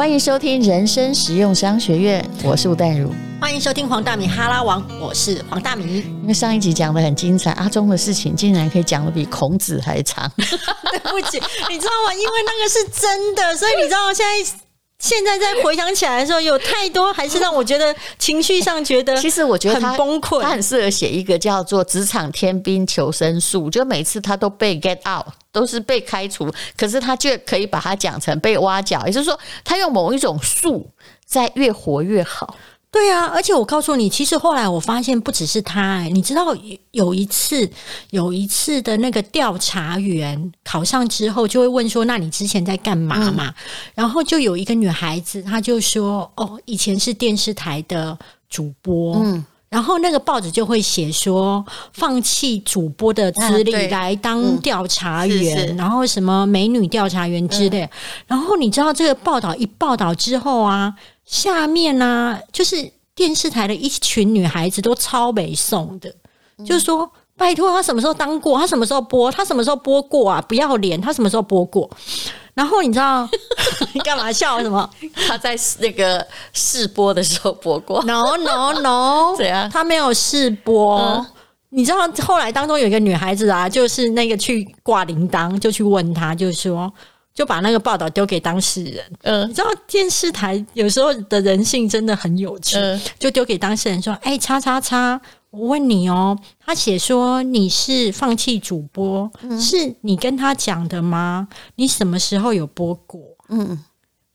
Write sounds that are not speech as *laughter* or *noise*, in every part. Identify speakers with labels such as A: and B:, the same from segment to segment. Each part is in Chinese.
A: 欢迎收听人生实用商学院，我是吴淡如。
B: 欢迎收听黄大米哈拉王，我是黄大米。
A: 因为上一集讲的很精彩，阿忠的事情竟然可以讲的比孔子还长。*laughs*
B: 对不起，你知道吗？因为那个是真的，所以你知道现在。现在再回想起来的时候，有太多还是让我觉得情绪上觉得，
A: 其实我觉得
B: 很崩溃。
A: 他很适合写一个叫做《职场天兵求生术》，就每次他都被 get out，都是被开除，可是他却可以把它讲成被挖角，也就是说，他用某一种术在越活越好。
B: 对啊，而且我告诉你，其实后来我发现不只是他，欸，你知道有一次，有一次的那个调查员考上之后，就会问说：“那你之前在干嘛嘛？”嗯、然后就有一个女孩子，她就说：“哦，以前是电视台的主播。”嗯，然后那个报纸就会写说，放弃主播的资历来当调查员，啊嗯、然后什么美女调查员之类。嗯、然后你知道这个报道一报道之后啊。下面呢、啊，就是电视台的一群女孩子都超北宋的，嗯、就是说，拜托他什么时候当过？他什么时候播？他什么时候播过啊？不要脸！他什么时候播过？然后你知道你 *laughs* 干嘛笑？什么？
A: 他在那个试播的时候播过
B: ？No No No！*laughs*
A: 怎样？
B: 他没有试播。嗯、你知道后来当中有一个女孩子啊，就是那个去挂铃铛，就去问他，就说。就把那个报道丢给当事人，嗯，你知道电视台有时候的人性真的很有趣，嗯，就丢给当事人说：“哎，叉叉叉，我问你哦，他写说你是放弃主播，嗯，是你跟他讲的吗？你什么时候有播过？嗯，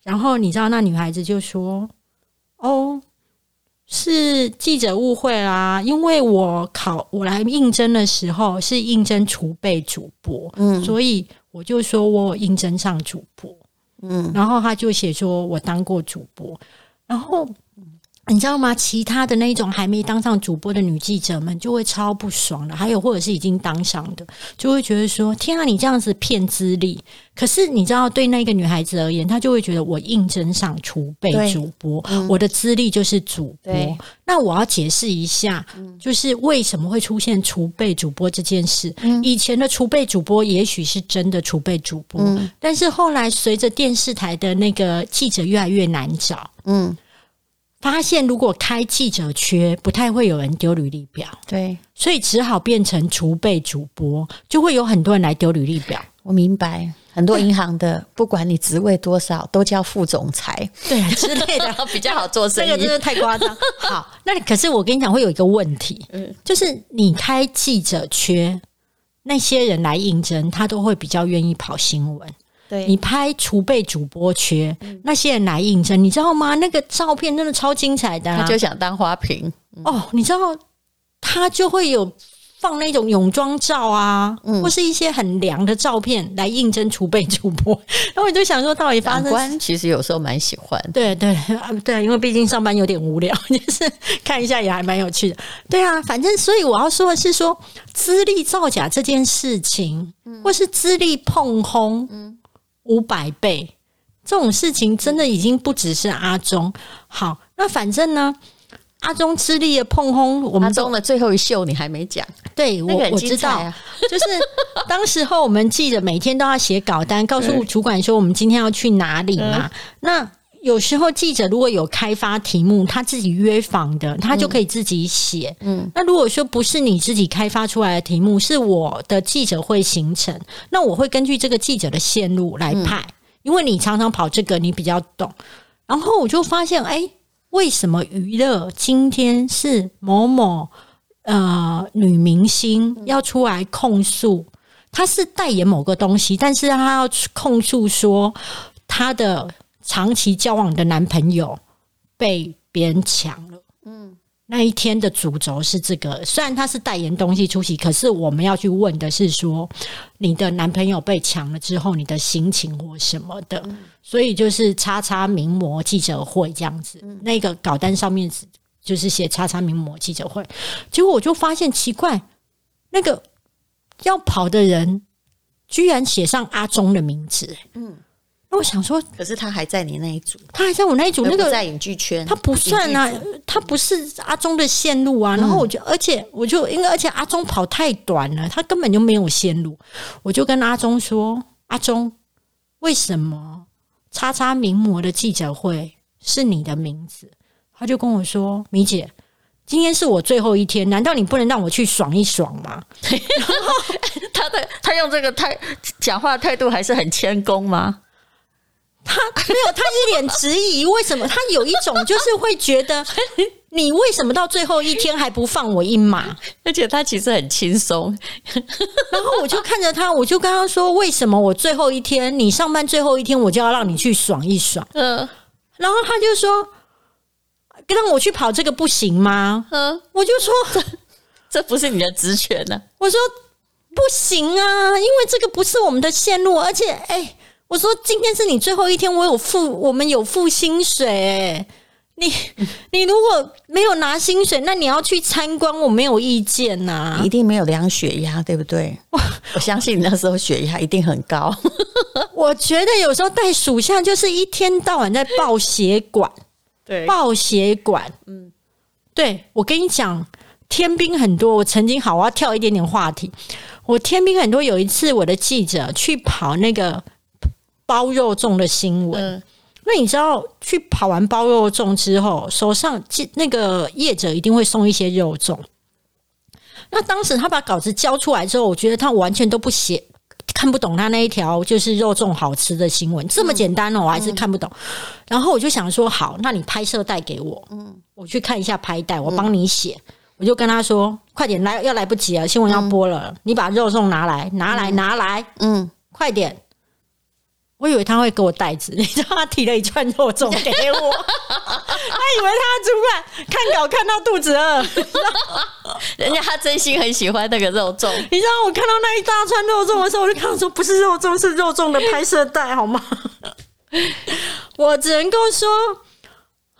B: 然后你知道那女孩子就说：哦，是记者误会啦，因为我考我来应征的时候是应征储备主播，嗯，所以。”我就说我应征上主播，嗯，然后他就写说我当过主播，然后。你知道吗？其他的那种还没当上主播的女记者们就会超不爽的，还有或者是已经当上的，就会觉得说：“天啊，你这样子骗资历！”可是你知道，对那个女孩子而言，她就会觉得我应征上储备主播，嗯、我的资历就是主播。那我要解释一下，就是为什么会出现储备主播这件事。嗯、以前的储备主播也许是真的储备主播，嗯、但是后来随着电视台的那个记者越来越难找，嗯。发现如果开记者缺，不太会有人丢履历表，
A: 对，
B: 所以只好变成储备主播，就会有很多人来丢履历表。
A: 我明白，很多银行的，*laughs* 不管你职位多少，都叫副总裁，
B: 对 *laughs* 之类的，*laughs*
A: 比较好做生意。
B: 这个真的太夸张。好，那可是我跟你讲，会有一个问题，嗯，就是你开记者缺，那些人来应征，他都会比较愿意跑新闻。
A: 对
B: 你拍储备主播缺，嗯、那些人来应征，你知道吗？那个照片真的超精彩的，啊，
A: 他就想当花瓶，
B: 嗯、哦，你知道他就会有放那种泳装照啊，嗯、或是一些很凉的照片来应征储备主播，*laughs* 然后我就想说，到底发生？
A: 官其实有时候蛮喜欢，
B: 对对对，因为毕竟上班有点无聊，*laughs* 就是看一下也还蛮有趣的。对啊，反正所以我要说的是说，资历造假这件事情，嗯、或是资历碰轰，嗯。五百倍这种事情真的已经不只是阿中。好，那反正呢，阿中吃力的碰轰，我们
A: 阿中的最后一秀你还没讲。
B: 对，我我知道，就是当时候我们记得每天都要写稿单，告诉主管说我们今天要去哪里嘛。那有时候记者如果有开发题目，他自己约访的，他就可以自己写。嗯，那如果说不是你自己开发出来的题目，是我的记者会形成，那我会根据这个记者的线路来派，嗯、因为你常常跑这个，你比较懂。然后我就发现，哎，为什么娱乐今天是某某呃女明星要出来控诉，她是代言某个东西，但是她要控诉说她的。长期交往的男朋友被别人抢了，嗯，那一天的主轴是这个。虽然他是代言东西出席，可是我们要去问的是说，你的男朋友被抢了之后，你的心情或什么的。嗯、所以就是叉叉名模记者会这样子，嗯、那个稿单上面就是写叉叉名模记者会。结果我就发现奇怪，那个要跑的人居然写上阿中的名字，嗯。我想说，
A: 可是他还在你那一组，
B: 他还在我那一组，那个
A: 在影剧圈，
B: 他不算啊，他不是阿忠的线路啊。然后我就，而且我就，因为而且阿忠跑太短了，他根本就没有线路。我就跟阿忠说：“阿忠，为什么叉叉名模的记者会是你的名字。”他就跟我说：“米姐，今天是我最后一天，难道你不能让我去爽一爽吗？”
A: 然 *laughs* 后他的他用这个态讲话态度还是很谦恭吗？
B: 他没有，他一脸质疑。为什么？他有一种就是会觉得，*laughs* 你为什么到最后一天还不放我一马？
A: 而且他其实很轻松。*laughs*
B: 然后我就看着他，我就跟他说：“为什么我最后一天，你上班最后一天，我就要让你去爽一爽？”嗯。然后他就说。让我去跑这个不行吗？嗯，我就说
A: 这这不是你的职权呢。
B: 我说不行啊，因为这个不是我们的线路，而且哎，我说今天是你最后一天，我有付，我们有付薪水哎。你你如果没有拿薪水，那你要去参观，我没有意见呐。
A: 一定没有量血压，对不对？我我相信你那时候血压一定很高。*laughs*
B: 我觉得有时候带属下就是一天到晚在爆血管。
A: 对，
B: 爆血管，嗯，对，我跟你讲，天兵很多。我曾经好，我要跳一点点话题。我天兵很多。有一次，我的记者去跑那个包肉粽的新闻。嗯，那你知道，去跑完包肉粽之后，手上那个业者一定会送一些肉粽。那当时他把稿子交出来之后，我觉得他完全都不写。看不懂他那一条就是肉粽好吃的新闻，这么简单哦，我还是看不懂。然后我就想说，好，那你拍摄带给我，嗯，我去看一下拍带，我帮你写。我就跟他说，快点来，要来不及了，新闻要播了，你把肉粽拿来，拿来，拿来，嗯，快点。我以为他会给我袋子，*laughs* 你知道他提了一串肉粽给我，*laughs* 他以为他主管看稿看到肚子饿，*laughs*
A: 人家他真心很喜欢那个肉粽。
B: 你知道我看到那一大串肉粽的时候，我就看到说不是肉粽，是肉粽的拍摄带，好吗？我只能够说，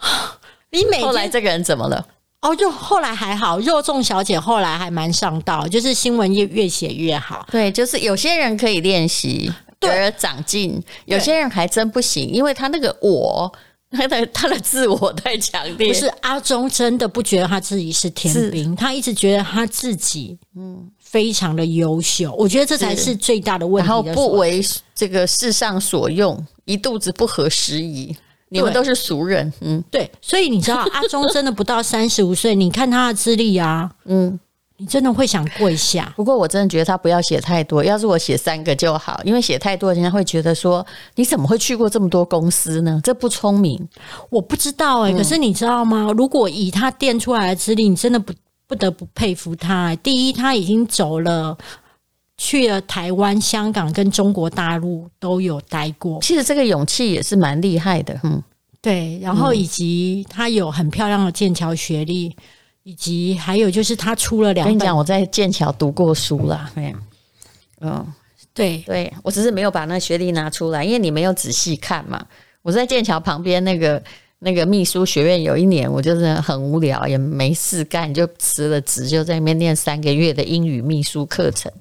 B: *sighs* 你每
A: 后来这个人怎么了？
B: 哦，就后来还好，肉粽小姐后来还蛮上道，就是新闻越越写越好。
A: 对，就是有些人可以练习。而长进，有些人还真不行，因为他那个我，他 *laughs* 的他的自我太强烈。
B: 不是阿中真的不觉得他自己是天兵，他一直觉得他自己嗯非常的优秀。我觉得这才是最大的问题。
A: 然后不为这个世上所用，一肚子不合时宜。你们都是俗人，嗯，
B: 对。所以你知道阿中真的不到三十五岁，你看他的资历啊，*laughs* 嗯。你真的会想跪下？
A: 不过我真的觉得他不要写太多，要是我写三个就好，因为写太多，人家会觉得说你怎么会去过这么多公司呢？这不聪明。
B: 我不知道哎、欸，嗯、可是你知道吗？如果以他垫出来的资历，你真的不不得不佩服他、欸。第一，他已经走了，去了台湾、香港跟中国大陆都有待过。
A: 其实这个勇气也是蛮厉害的，嗯，
B: 对。然后以及他有很漂亮的剑桥学历。以及还有就是他出了两本，
A: 跟你讲，我在剑桥读过书啦。*laughs* 嗯，
B: 嗯，对
A: 对，我只是没有把那学历拿出来，因为你没有仔细看嘛。我在剑桥旁边那个那个秘书学院，有一年我就是很无聊，也没事干，就辞了职，就在那边念三个月的英语秘书课程。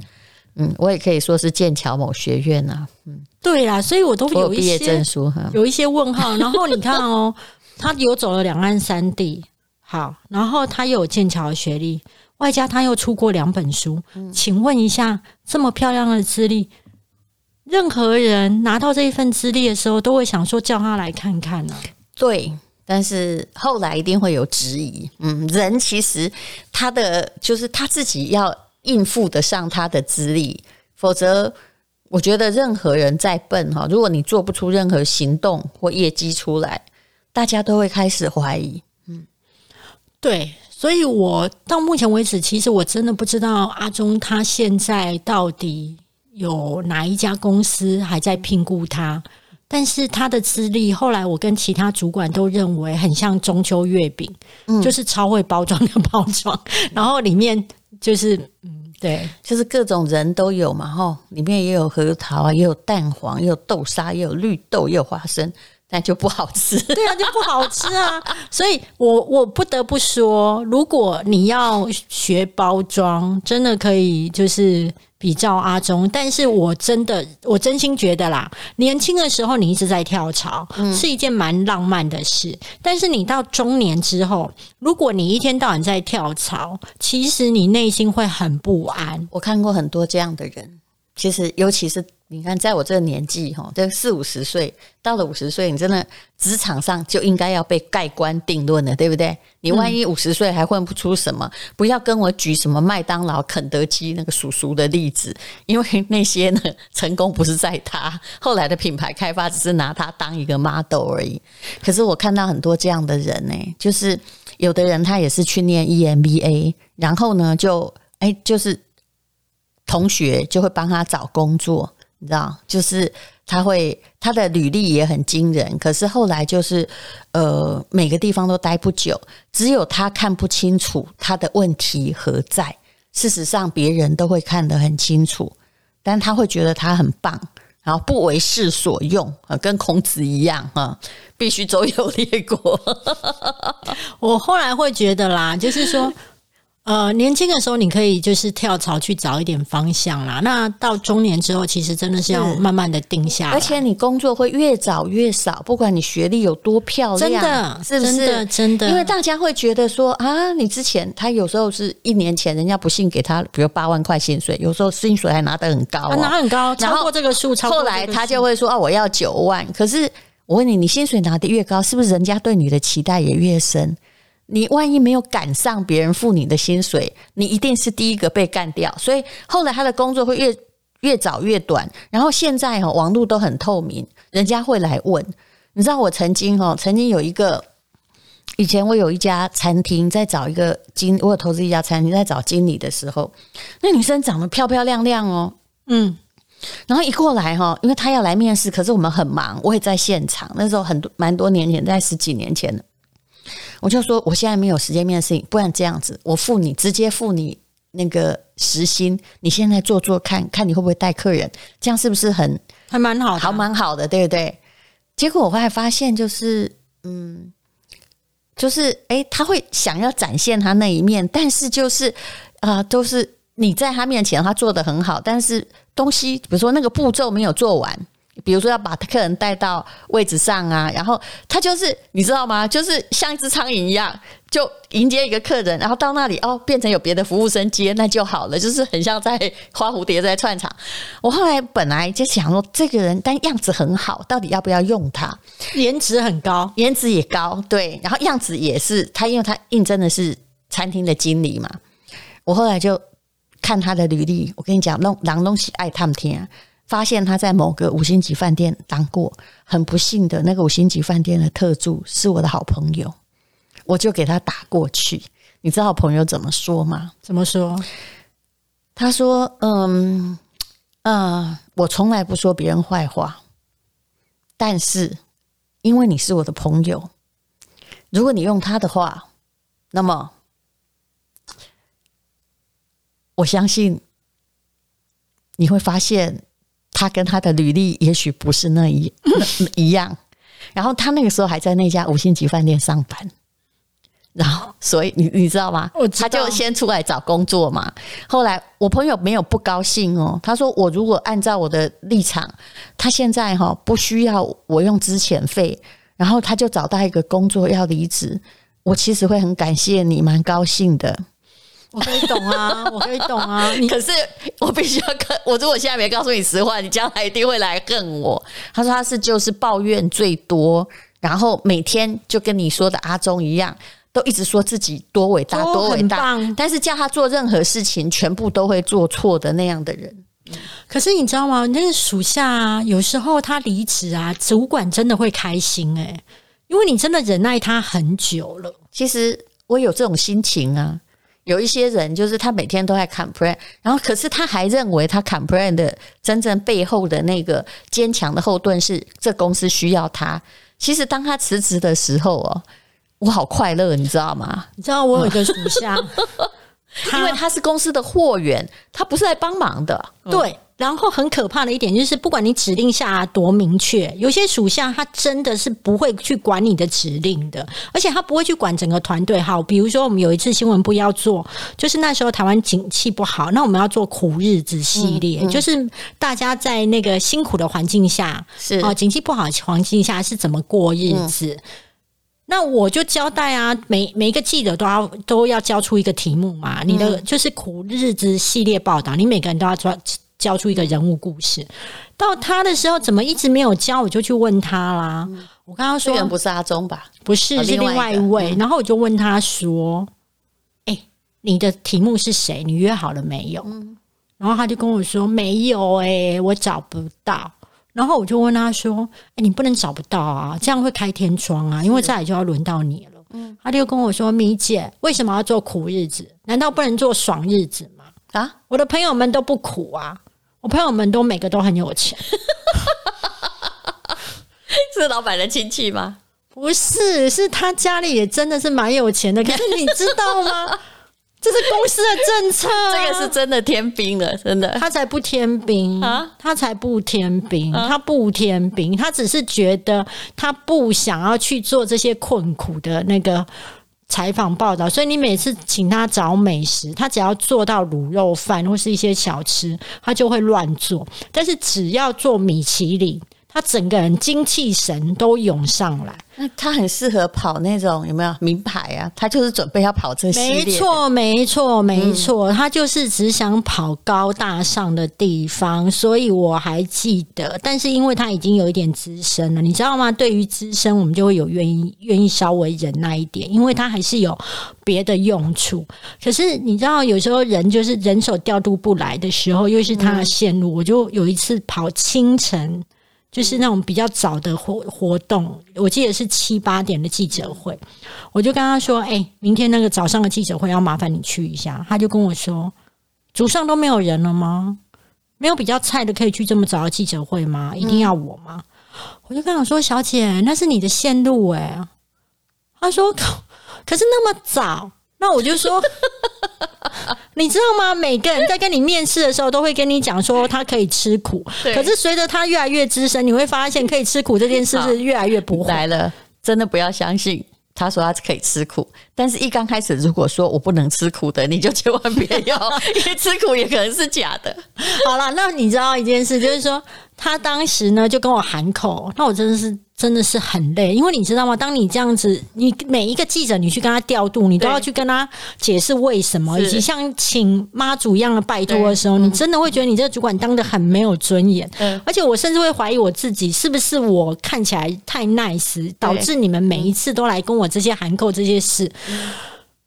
A: 嗯，我也可以说是剑桥某学院啊。嗯，
B: 对啦，所以我都有一些
A: 毕业证书哈，
B: 有一些问号。然后你看哦，*laughs* 他游走了两岸三地。好，然后他又有剑桥的学历，外加他又出过两本书。嗯、请问一下，这么漂亮的资历，任何人拿到这一份资历的时候，都会想说叫他来看看呢、啊？
A: 对，但是后来一定会有质疑。嗯，人其实他的就是他自己要应付得上他的资历，否则我觉得任何人再笨哈，如果你做不出任何行动或业绩出来，大家都会开始怀疑。
B: 对，所以我到目前为止，其实我真的不知道阿中他现在到底有哪一家公司还在聘雇他。但是他的资历，后来我跟其他主管都认为很像中秋月饼，嗯，就是超会包装的包装，然后里面就是嗯，对，
A: 就是各种人都有嘛，哈，里面也有核桃啊，也有蛋黄，也有豆沙，也有绿豆，也有花生。那就不好吃，
B: 对啊，就不好吃啊！所以我我不得不说，如果你要学包装，真的可以就是比照阿中。但是我真的，我真心觉得啦，年轻的时候你一直在跳槽，嗯、是一件蛮浪漫的事。但是你到中年之后，如果你一天到晚在跳槽，其实你内心会很不安。
A: 我看过很多这样的人，其实尤其是你看，在我这个年纪哈，这四五十岁到了五十岁，你真的职场上就应该要被盖棺定论了，对不对？你万一五十岁还混不出什么，不要跟我举什么麦当劳、肯德基那个叔叔的例子，因为那些呢，*laughs* 成功不是在他，后来的品牌开发只是拿他当一个 model 而已。可是我看到很多这样的人呢，就是有的人他也是去念 EMBA，然后呢，就哎，就是同学就会帮他找工作。你知道，就是他会他的履历也很惊人，可是后来就是呃每个地方都待不久，只有他看不清楚他的问题何在。事实上，别人都会看得很清楚，但他会觉得他很棒，然后不为世所用啊，跟孔子一样啊，*laughs* 必须周游列国。*laughs*
B: 我后来会觉得啦，就是说。呃，年轻的时候你可以就是跳槽去找一点方向啦。那到中年之后，其实真的是要慢慢的定下来。
A: 而且你工作会越找越少，不管你学历有多漂亮，
B: 真的，
A: 是不是？
B: 真的，真的。
A: 因为大家会觉得说啊，你之前他有时候是一年前人家不幸给他，比如八万块薪水，有时候薪水还拿得很高，哦，
B: 拿很高，超过这个数。
A: 后来他就会说啊，我要九万。可是我问你，你薪水拿得越高，是不是人家对你的期待也越深？你万一没有赶上别人付你的薪水，你一定是第一个被干掉。所以后来他的工作会越越早越短。然后现在哈，网络都很透明，人家会来问。你知道我曾经哈，曾经有一个，以前我有一家餐厅在找一个经，我有投资一家餐厅在找经理的时候，那女生长得漂漂亮亮哦，嗯，然后一过来哈，因为她要来面试，可是我们很忙，我也在现场。那时候很多蛮多年前，在十几年前我就说，我现在没有时间面试，不然这样子，我付你直接付你那个时薪，你现在做做看看你会不会带客人，这样是不是很
B: 还蛮好的，
A: 还蛮好的，对不对？结果我后来发现，就是嗯，就是哎、欸，他会想要展现他那一面，但是就是啊、呃，都是你在他面前，他做的很好，但是东西，比如说那个步骤没有做完。比如说要把客人带到位置上啊，然后他就是你知道吗？就是像一只苍蝇一样，就迎接一个客人，然后到那里哦，变成有别的服务生接那就好了，就是很像在花蝴蝶在串场。我后来本来就想说，这个人但样子很好，到底要不要用他？
B: 颜值很高，
A: 颜值也高，对，然后样子也是他，因为他应征的是餐厅的经理嘛。我后来就看他的履历，我跟你讲，弄狼东西爱他们听。发现他在某个五星级饭店当过，很不幸的那个五星级饭店的特助是我的好朋友，我就给他打过去。你知道朋友怎么说吗？
B: 怎么说？
A: 他说：“嗯，呃，我从来不说别人坏话，但是因为你是我的朋友，如果你用他的话，那么我相信你会发现。”他跟他的履历也许不是那一一样，然后他那个时候还在那家五星级饭店上班，然后所以你你知道吗？他就先出来找工作嘛。后来我朋友没有不高兴哦，他说我如果按照我的立场，他现在哈不需要我用资遣费，然后他就找到一个工作要离职，我其实会很感谢你，蛮高兴的。
B: 我可以懂啊，我可以懂啊。*laughs* 你
A: 可是我必须要跟我，如果现在没告诉你实话，你将来一定会来恨我。他说他是就是抱怨最多，然后每天就跟你说的阿忠一样，都一直说自己多伟大多伟大，但是叫他做任何事情，全部都会做错的那样的人。
B: 可是你知道吗？那个属下啊，有时候他离职啊，主管真的会开心诶，因为你真的忍耐他很久了。
A: 其实我有这种心情啊。有一些人就是他每天都在 complain，然后可是他还认为他 complain 的真正背后的那个坚强的后盾是这公司需要他。其实当他辞职的时候哦，我好快乐，你知道吗？
B: 你知道我有一个属下，*laughs*
A: 因为他是公司的货源，他不是来帮忙的，
B: 对。然后很可怕的一点就是，不管你指令下多明确，有些属下他真的是不会去管你的指令的，而且他不会去管整个团队。好，比如说我们有一次新闻部要做，就是那时候台湾景气不好，那我们要做苦日子系列，嗯嗯、就是大家在那个辛苦的环境下，是哦，景气不好的环境下是怎么过日子？嗯、那我就交代啊，每每一个记者都要都要交出一个题目嘛，你的就是苦日子系列报道，你每个人都要抓。交出一个人物故事，到他的时候怎么一直没有交？我就去问他啦。嗯、我刚刚说，
A: 这人不是阿忠吧？
B: 不是，哦、是另外一位。嗯、然后我就问他说：“哎、欸，你的题目是谁？你约好了没有？”嗯、然后他就跟我说：“没有、欸，哎，我找不到。”然后我就问他说：“哎、欸，你不能找不到啊，这样会开天窗啊，因为再来就要轮到你了。”嗯，他就跟我说：“米姐，为什么要做苦日子？难道不能做爽日子吗？”啊，我的朋友们都不苦啊，我朋友们都每个都很有钱。*laughs*
A: 是老板的亲戚吗？
B: 不是，是他家里也真的是蛮有钱的。可是你知道吗？这是公司的政策，
A: 这个是真的天兵了，真的。
B: 他才不天兵啊！他才不天兵，他不天兵，他只是觉得他不想要去做这些困苦的那个采访报道，所以你每次请他找美食，他只要做到卤肉饭或是一些小吃，他就会乱做。但是只要做米其林，他整个人精气神都涌上来。
A: 那他很适合跑那种有没有名牌啊？他就是准备要跑这系列。
B: 没错，没错，没错，他就是只想跑高大上的地方。所以我还记得，但是因为他已经有一点资深了，你知道吗？对于资深，我们就会有愿意愿意稍微忍耐一点，因为他还是有别的用处。可是你知道，有时候人就是人手调度不来的时候，又是他的线路。我就有一次跑清晨。就是那种比较早的活活动，我记得是七八点的记者会，我就跟他说：“哎、欸，明天那个早上的记者会要麻烦你去一下。”他就跟我说：“组上都没有人了吗？没有比较菜的可以去这么早的记者会吗？一定要我吗？”嗯、我就跟他说：“小姐，那是你的线路哎。”他说：“可是那么早。”那我就说。你知道吗？每个人在跟你面试的时候，都会跟你讲说他可以吃苦。可是随着他越来越资深，你会发现可以吃苦这件事是越来越不会
A: 来了。真的不要相信他说他可以吃苦，但是一刚开始如果说我不能吃苦的，你就千万别要，因为吃苦也可能是假的。*laughs*
B: 好了，那你知道一件事，就是说他当时呢就跟我喊口，那我真的是。真的是很累，因为你知道吗？当你这样子，你每一个记者，你去跟他调度，你都要去跟他解释为什么，以及像请妈祖一样的拜托的时候，你真的会觉得你这个主管当的很没有尊严。嗯，而且我甚至会怀疑我自己，是不是我看起来太 nice，导致你们每一次都来跟我这些函扣这些事。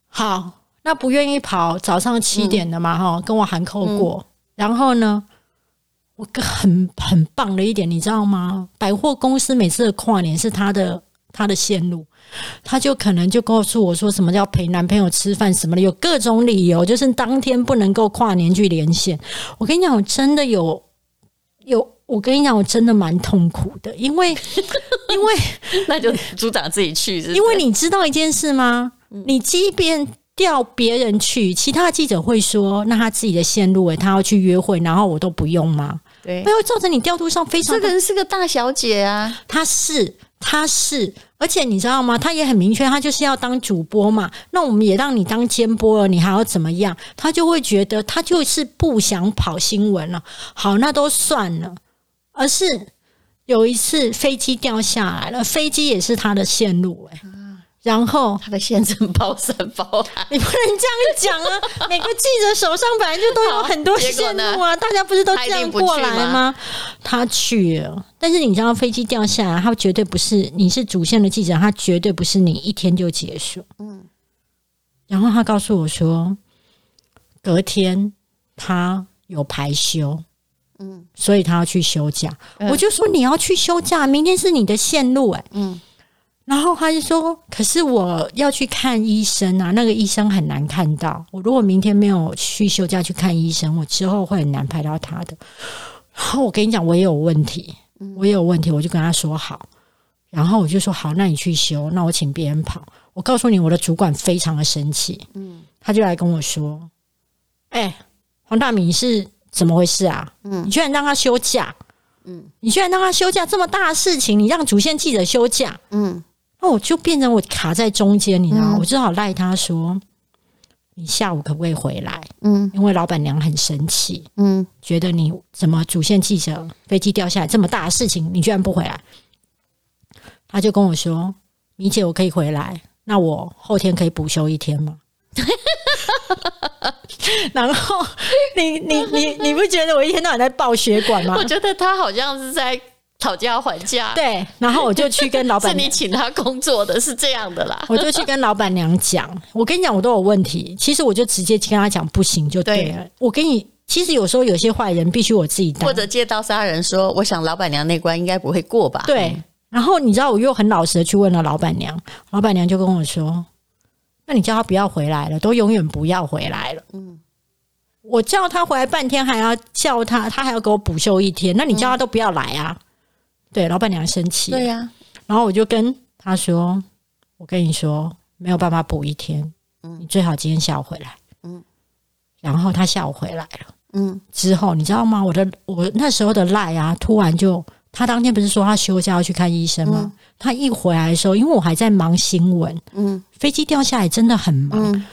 B: 好，那不愿意跑早上七点的嘛？哈，跟我函扣过，然后呢？我很很棒的一点，你知道吗？百货公司每次的跨年是他的他的线路，他就可能就告诉我说什么叫陪男朋友吃饭什么的，有各种理由，就是当天不能够跨年去连线。我跟你讲，我真的有有，我跟你讲，我真的蛮痛苦的，因为 *laughs* 因为
A: 那就组长自己去是是？
B: 因为你知道一件事吗？你即便调别人去，其他记者会说，那他自己的线路诶，他要去约会，然后我都不用吗？对，没有造成你调度上非常。
A: 这个人是个大小姐啊，
B: 她是，她是，而且你知道吗？她也很明确，她就是要当主播嘛。那我们也让你当监播了，你还要怎么样？她就会觉得她就是不想跑新闻了。好，那都算了。而是有一次飞机掉下来了，飞机也是她的线路哎、欸。然后
A: 他的线真包山包海，
B: 你不能这样讲啊！*laughs* 每个记者手上本来就都有很多线路啊，大家不是都这样过来吗？他去了，但是你知道飞机掉下来，他绝对不是你是主线的记者，他绝对不是你一天就结束。嗯，然后他告诉我说，隔天他有排休，嗯，所以他要去休假。我就说你要去休假，明天是你的线路，欸，哎，嗯。然后他就说：“可是我要去看医生啊，那个医生很难看到。我如果明天没有去休假去看医生，我之后会很难拍到他的。然后我跟你讲，我也有问题，我也有问题，我就跟他说好。然后我就说好，那你去休，那我请别人跑。我告诉你，我的主管非常的生气，嗯，他就来跟我说：‘哎，黄大明是怎么回事啊？嗯，你居然让他休假，嗯，你居然让他休假，这么大的事情，你让主线记者休假，嗯。’那我就变成我卡在中间，你知道吗？嗯、我只好赖他说：“你下午可不可以回来？”嗯，因为老板娘很生气，嗯，觉得你怎么主线记者飞机掉下来这么大的事情，你居然不回来？他就跟我说：“米姐，我可以回来，那我后天可以补休一天吗？” *laughs* 然后你你你你不觉得我一天到晚在爆血管吗？*laughs*
A: 我觉得他好像是在讨价还价。
B: 对，然后我就去跟老板，*laughs*
A: 是你请他工作的，是这样的啦。*laughs*
B: 我就去跟老板娘讲，我跟你讲，我都有问题。其实我就直接跟他讲，不行就对了。对，我跟你，其实有时候有些坏人必须我自己当，
A: 或者借刀杀人说，说我想老板娘那关应该不会过吧？
B: 对。然后你知道，我又很老实的去问了老板娘，老板娘就跟我说。那你叫他不要回来了，都永远不要回来了。嗯，我叫他回来半天，还要叫他，他还要给我补休一天。那你叫他都不要来啊？嗯、对，老板娘生气。
A: 对呀、啊。
B: 然后我就跟他说：“我跟你说，没有办法补一天。嗯，你最好今天下午回来。嗯。然后他下午回来了。嗯。之后你知道吗？我的我那时候的赖啊，突然就。他当天不是说他休假要去看医生吗？嗯、他一回来的时候，因为我还在忙新闻，嗯，飞机掉下来真的很忙。嗯、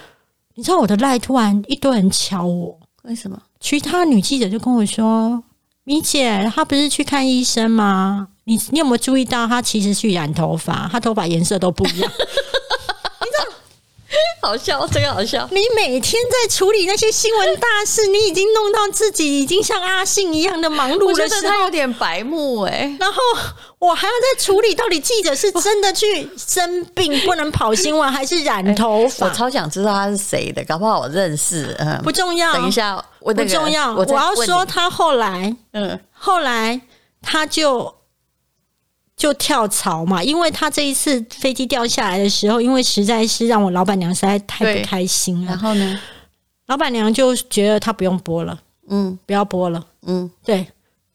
B: 你知道我的赖突然一堆人敲我，
A: 为什么？
B: 其他女记者就跟我说：“米姐，她不是去看医生吗？你你有没有注意到，她其实去染头发，她头发颜色都不一样。*laughs* ”
A: 好笑，这个好笑。
B: 你每天在处理那些新闻大事，你已经弄到自己已经像阿信一样的忙碌的时候，
A: 他有点白目哎、欸。
B: 然后我还要再处理，到底记者是真的去生病不能跑新闻，还是染头发、欸？
A: 我超想知道他是谁的，搞不好我认识。嗯，
B: 不重要。
A: 等一下，我
B: 不重要。我，我要说他后来，嗯，后来他就。就跳槽嘛，因为他这一次飞机掉下来的时候，因为实在是让我老板娘实在太不开心了。
A: 然后呢，
B: 老板娘就觉得他不用播了，嗯，不要播了，嗯，对。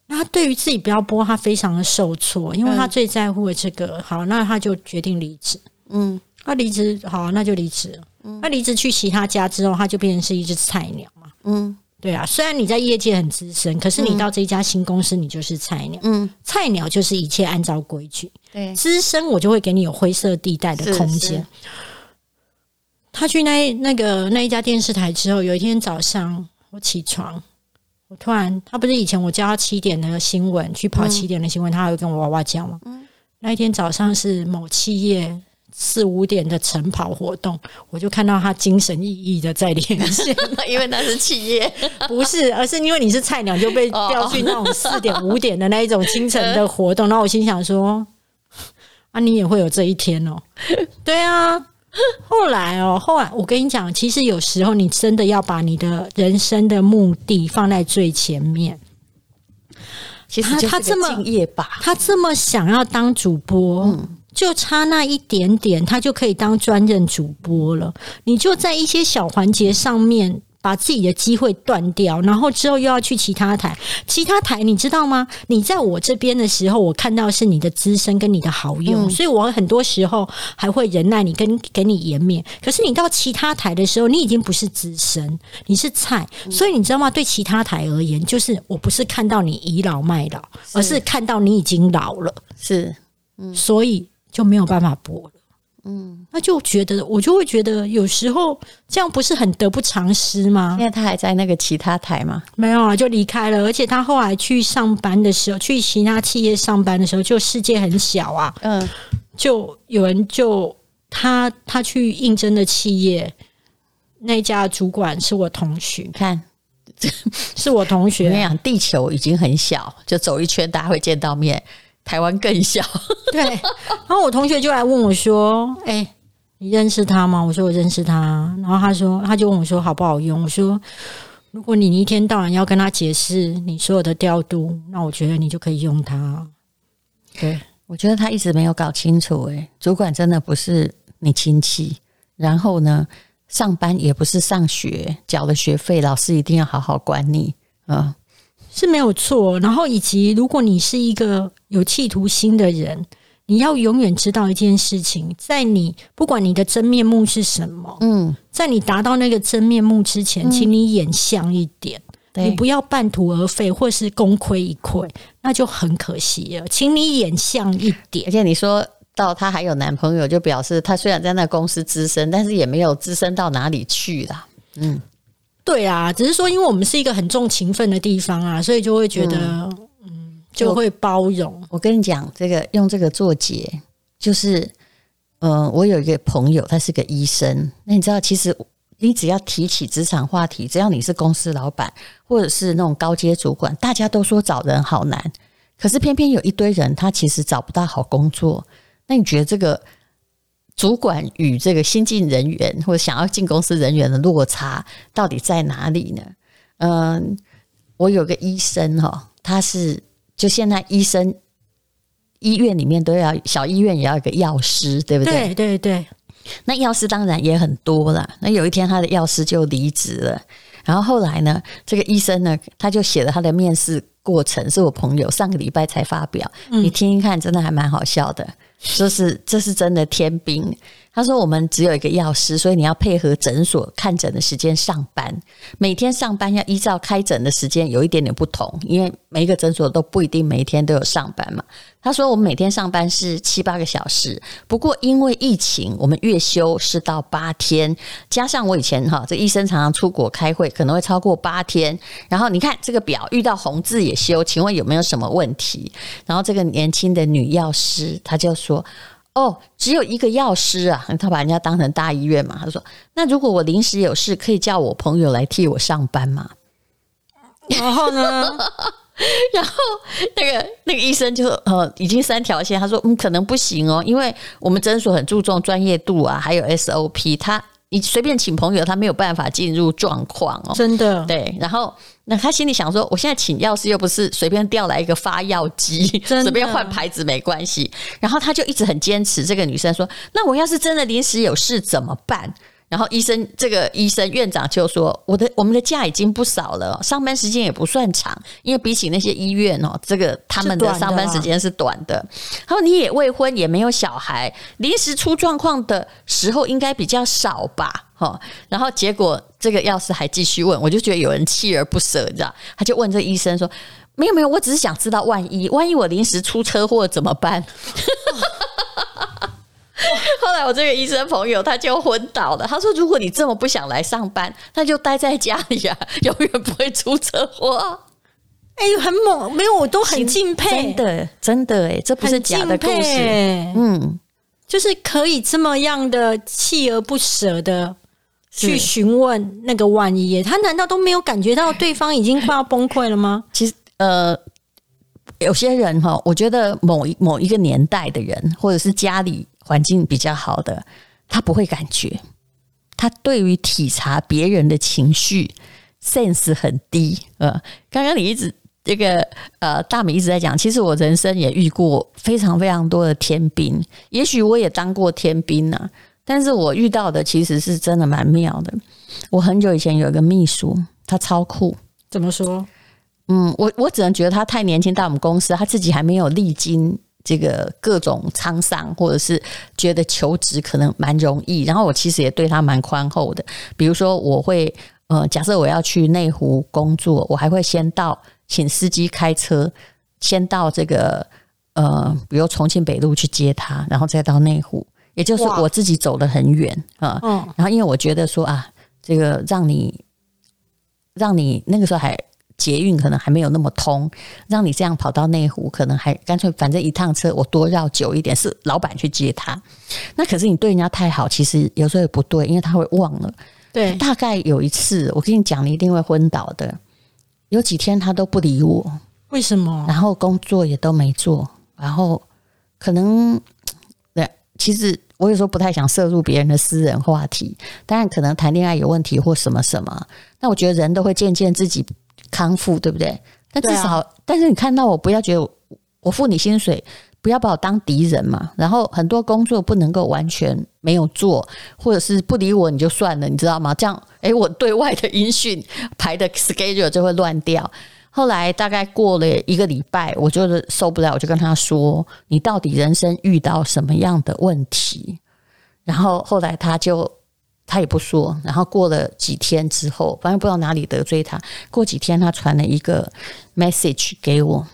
B: 那他对于自己不要播，他非常的受挫，因为他最在乎的这个。嗯、好，那他就决定离职。嗯，他离职好，那就离职。嗯，他离职去其他家之后，他就变成是一只菜鸟嘛。嗯。对啊，虽然你在业界很资深，可是你到这一家新公司，你就是菜鸟。嗯，菜鸟就是一切按照规矩。对，资深我就会给你有灰色地带的空间。他去那那个那一家电视台之后，有一天早上我起床，我突然他不是以前我教他七点的新闻去跑七点的新闻，嗯、他还会跟我哇哇叫吗？嗯，那一天早上是某企业。四五点的晨跑活动，我就看到他精神奕奕的在连线，*laughs*
A: 因为那是企业，*laughs*
B: 不是，而是因为你是菜鸟就被调去那种四点五点的那一种清晨的活动，然后我心想说，*laughs* 啊，你也会有这一天哦？对啊，后来哦，后来我跟你讲，其实有时候你真的要把你的人生的目的放在最前面。
A: 其实他这么敬业吧，
B: 他这么想要当主播。嗯就差那一点点，他就可以当专任主播了。你就在一些小环节上面把自己的机会断掉，然后之后又要去其他台。其他台你知道吗？你在我这边的时候，我看到是你的资深跟你的好友，嗯、所以我很多时候还会忍耐你，跟给你颜面。可是你到其他台的时候，你已经不是资深，你是菜。所以你知道吗？对其他台而言，就是我不是看到你倚老卖老，而是看到你已经老了。
A: 是，
B: 嗯，所以。就没有办法播了，嗯，那就觉得我就会觉得有时候这样不是很得不偿失吗？
A: 现在他还在那个其他台吗？
B: 没有啊，就离开了。而且他后来去上班的时候，去其他企业上班的时候，就世界很小啊。嗯，就有人就他他去应征的企业，那家主管是我同学，
A: 看 *laughs*
B: 是我同学。
A: 我跟你讲，地球已经很小，就走一圈，大家会见到面。台湾更小，*laughs*
B: 对。然后我同学就来问我说：“哎、欸，你认识他吗？”我说：“我认识他。”然后他说：“他就问我说好不好用？”我说：“如果你一天到晚要跟他解释你所有的调度，那我觉得你就可以用他。”对，
A: 我觉得他一直没有搞清楚、欸。哎，主管真的不是你亲戚，然后呢，上班也不是上学，缴了学费，老师一定要好好管你啊。
B: 是没有错，然后以及如果你是一个有企图心的人，你要永远知道一件事情，在你不管你的真面目是什么，嗯，在你达到那个真面目之前，嗯、请你演像一点，对。你不要半途而废或是功亏一篑，那就很可惜了。请你演像一点，
A: 而且你说到她还有男朋友，就表示她虽然在那公司资深，但是也没有资深到哪里去啦，嗯。
B: 对啊，只是说，因为我们是一个很重情分的地方啊，所以就会觉得，嗯，嗯，就会包容。
A: 我，我跟你讲，这个用这个做结，就是，嗯、呃，我有一个朋友，他是个医生。那你知道，其实你只要提起职场话题，只要你是公司老板或者是那种高阶主管，大家都说找人好难。可是偏偏有一堆人，他其实找不到好工作。那你觉得这个主管与这个新进人员或者想要进公司人员的落差到底在哪里呢？嗯，我有个医生哈，他是就现在医生医院里面都要小医院也要有个药师，对不对？
B: 对对对。
A: 那药师当然也很多了。那有一天他的药师就离职了，然后后来呢，这个医生呢，他就写了他的面试过程，是我朋友上个礼拜才发表，嗯、你听听看，真的还蛮好笑的。说是这是真的天兵。他说我们只有一个药师，所以你要配合诊所看诊的时间上班。每天上班要依照开诊的时间有一点点不同，因为每一个诊所都不一定每一天都有上班嘛。他说我们每天上班是七八个小时，不过因为疫情，我们月休是到八天，加上我以前哈这医生常常出国开会，可能会超过八天。然后你看这个表遇到红字也休，请问有没有什么问题？然后这个年轻的女药师她就说：“哦，只有一个药师啊，他把人家当成大医院嘛。”他说：“那如果我临时有事，可以叫我朋友来替我上班吗？” *laughs*
B: 然后呢？*laughs*
A: 然后那个那个医生就呃已经三条线，他说嗯可能不行哦，因为我们诊所很注重专业度啊，还有 SOP，他你随便请朋友，他没有办法进入状况哦，
B: 真的
A: 对。然后那他心里想说，我现在请药师又不是随便调来一个发药机，*laughs* 随便换牌子没关系。然后他就一直很坚持，这个女生说，那我要是真的临时有事怎么办？然后医生，这个医生院长就说：“我的我们的假已经不少了，上班时间也不算长，因为比起那些医院哦，这个他们的上班时间是短的。然后你也未婚，也没有小孩，临时出状况的时候应该比较少吧？哈。然后结果这个药师还继续问，我就觉得有人锲而不舍，你知道？他就问这医生说：没有没有，我只是想知道，万一万一我临时出车祸怎么办？” *laughs* 后来我这个医生朋友他就昏倒了。他说：“如果你这么不想来上班，那就待在家里啊，永远不会出车祸。”
B: 哎，很猛，没有，我都很敬佩，
A: 真的，真的，哎，这不是假的故事。嗯，
B: 就是可以这么样的锲而不舍的去询问那个万一，他难道都没有感觉到对方已经快要崩溃了吗？
A: 其实，呃，有些人哈，我觉得某一某一个年代的人，或者是家里。环境比较好的，他不会感觉，他对于体察别人的情绪 sense 很低。呃，刚刚你一直这个呃大米一直在讲，其实我人生也遇过非常非常多的天兵，也许我也当过天兵啊，但是我遇到的其实是真的蛮妙的。我很久以前有一个秘书，他超酷，
B: 怎么说？
A: 嗯，我我只能觉得他太年轻，到我们公司他自己还没有历经。这个各种沧桑，或者是觉得求职可能蛮容易，然后我其实也对他蛮宽厚的。比如说，我会呃，假设我要去内湖工作，我还会先到请司机开车，先到这个呃，比如重庆北路去接他，然后再到内湖，也就是我自己走得很远啊。嗯，然后因为我觉得说啊，这个让你让你那个时候还。捷运可能还没有那么通，让你这样跑到内湖，可能还干脆反正一趟车我多绕久一点，是老板去接他。那可是你对人家太好，其实有时候也不对，因为他会忘了。
B: 对，
A: 大概有一次我跟你讲，你一定会昏倒的。有几天他都不理我，
B: 为什么？
A: 然后工作也都没做，然后可能对，其实我有时候不太想涉入别人的私人话题，当然可能谈恋爱有问题或什么什么。那我觉得人都会渐渐自己。康复对不对？但至少，啊、但是你看到我，不要觉得我，我付你薪水，不要把我当敌人嘛。然后很多工作不能够完全没有做，或者是不理我你就算了，你知道吗？这样，诶，我对外的音讯排的 *laughs* schedule 就会乱掉。后来大概过了一个礼拜，我就是受不了，我就跟他说：“你到底人生遇到什么样的问题？”然后后来他就。他也不说，然后过了几天之后，反正不知道哪里得罪他。过几天，他传了一个 message 给我，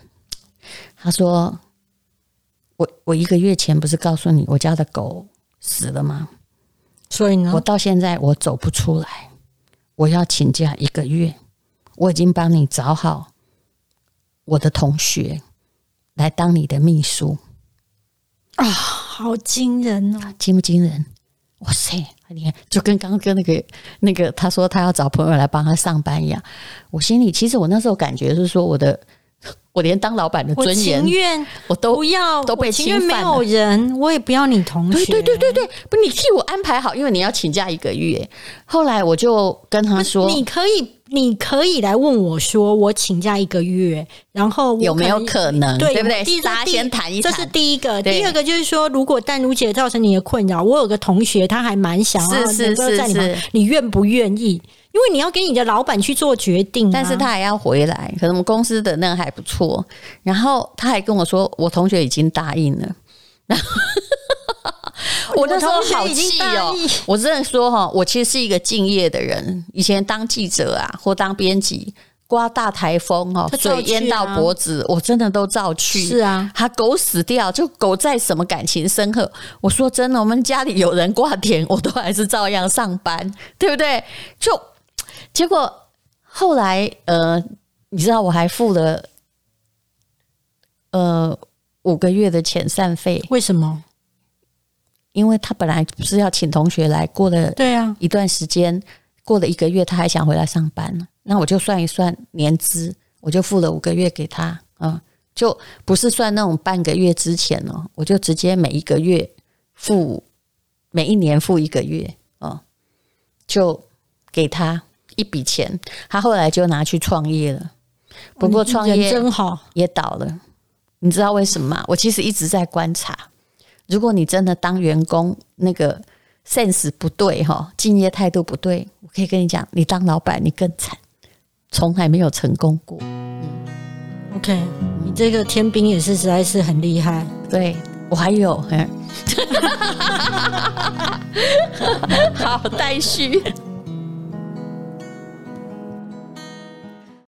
A: 他说：“我我一个月前不是告诉你我家的狗死了吗？
B: 所以呢，
A: 我到现在我走不出来，我要请假一个月。我已经帮你找好我的同学来当你的秘书。”
B: 啊，好惊人哦！
A: 惊不惊人？哇塞，你看，就跟刚刚跟那个那个他说他要找朋友来帮他上班一样。我心里其实我那时候感觉是说，我的我连当老板的尊严，我
B: 情愿
A: 我都
B: 不要，
A: 都被侵犯了。
B: 没有人，我也不要你同学。
A: 对对对对对，不，你替我安排好，因为你要请假一个月。后来我就跟他说，
B: 你可以。你可以来问我说，我请假一个月，然后
A: 有没有可能？对，对不对？
B: 第
A: 家先谈一谈。
B: 这是第一个。第二个就是说，如果淡如姐造成你的困扰，我有个同学，他还蛮想要能够在你们，你愿不愿意？因为你要给你的老板去做决定，
A: 但是他还要回来。可能我们公司的那个还不错，然后他还跟我说，我同学已经答应了。然后我那时候好气哦！我真的说哈，我其实是一个敬业的人。以前当记者啊，或当编辑，刮大台风哦，水淹到脖子，我真的都照去。
B: 是啊，
A: 他狗死掉，就狗再什么感情深刻，我说真的，我们家里有人挂点，我都还是照样上班，对不对？就结果后来呃，你知道我还付了呃五个月的遣散费，
B: 为什么？
A: 因为他本来不是要请同学来，过了对啊一段时间，过了一个月，他还想回来上班，那我就算一算年资，我就付了五个月给他，嗯，就不是算那种半个月之前哦，我就直接每一个月付，每一年付一个月，哦，就给他一笔钱，他后来就拿去创业了，不过创业
B: 真好
A: 也倒了，你知道为什么吗？我其实一直在观察。如果你真的当员工，那个 sense 不对哈，敬业态度不对，我可以跟你讲，你当老板你更惨，从来没有成功过。嗯
B: ，OK，你这个天兵也是实在是很厉害。
A: 对，我还有，嗯，*laughs* *laughs* 好，待续。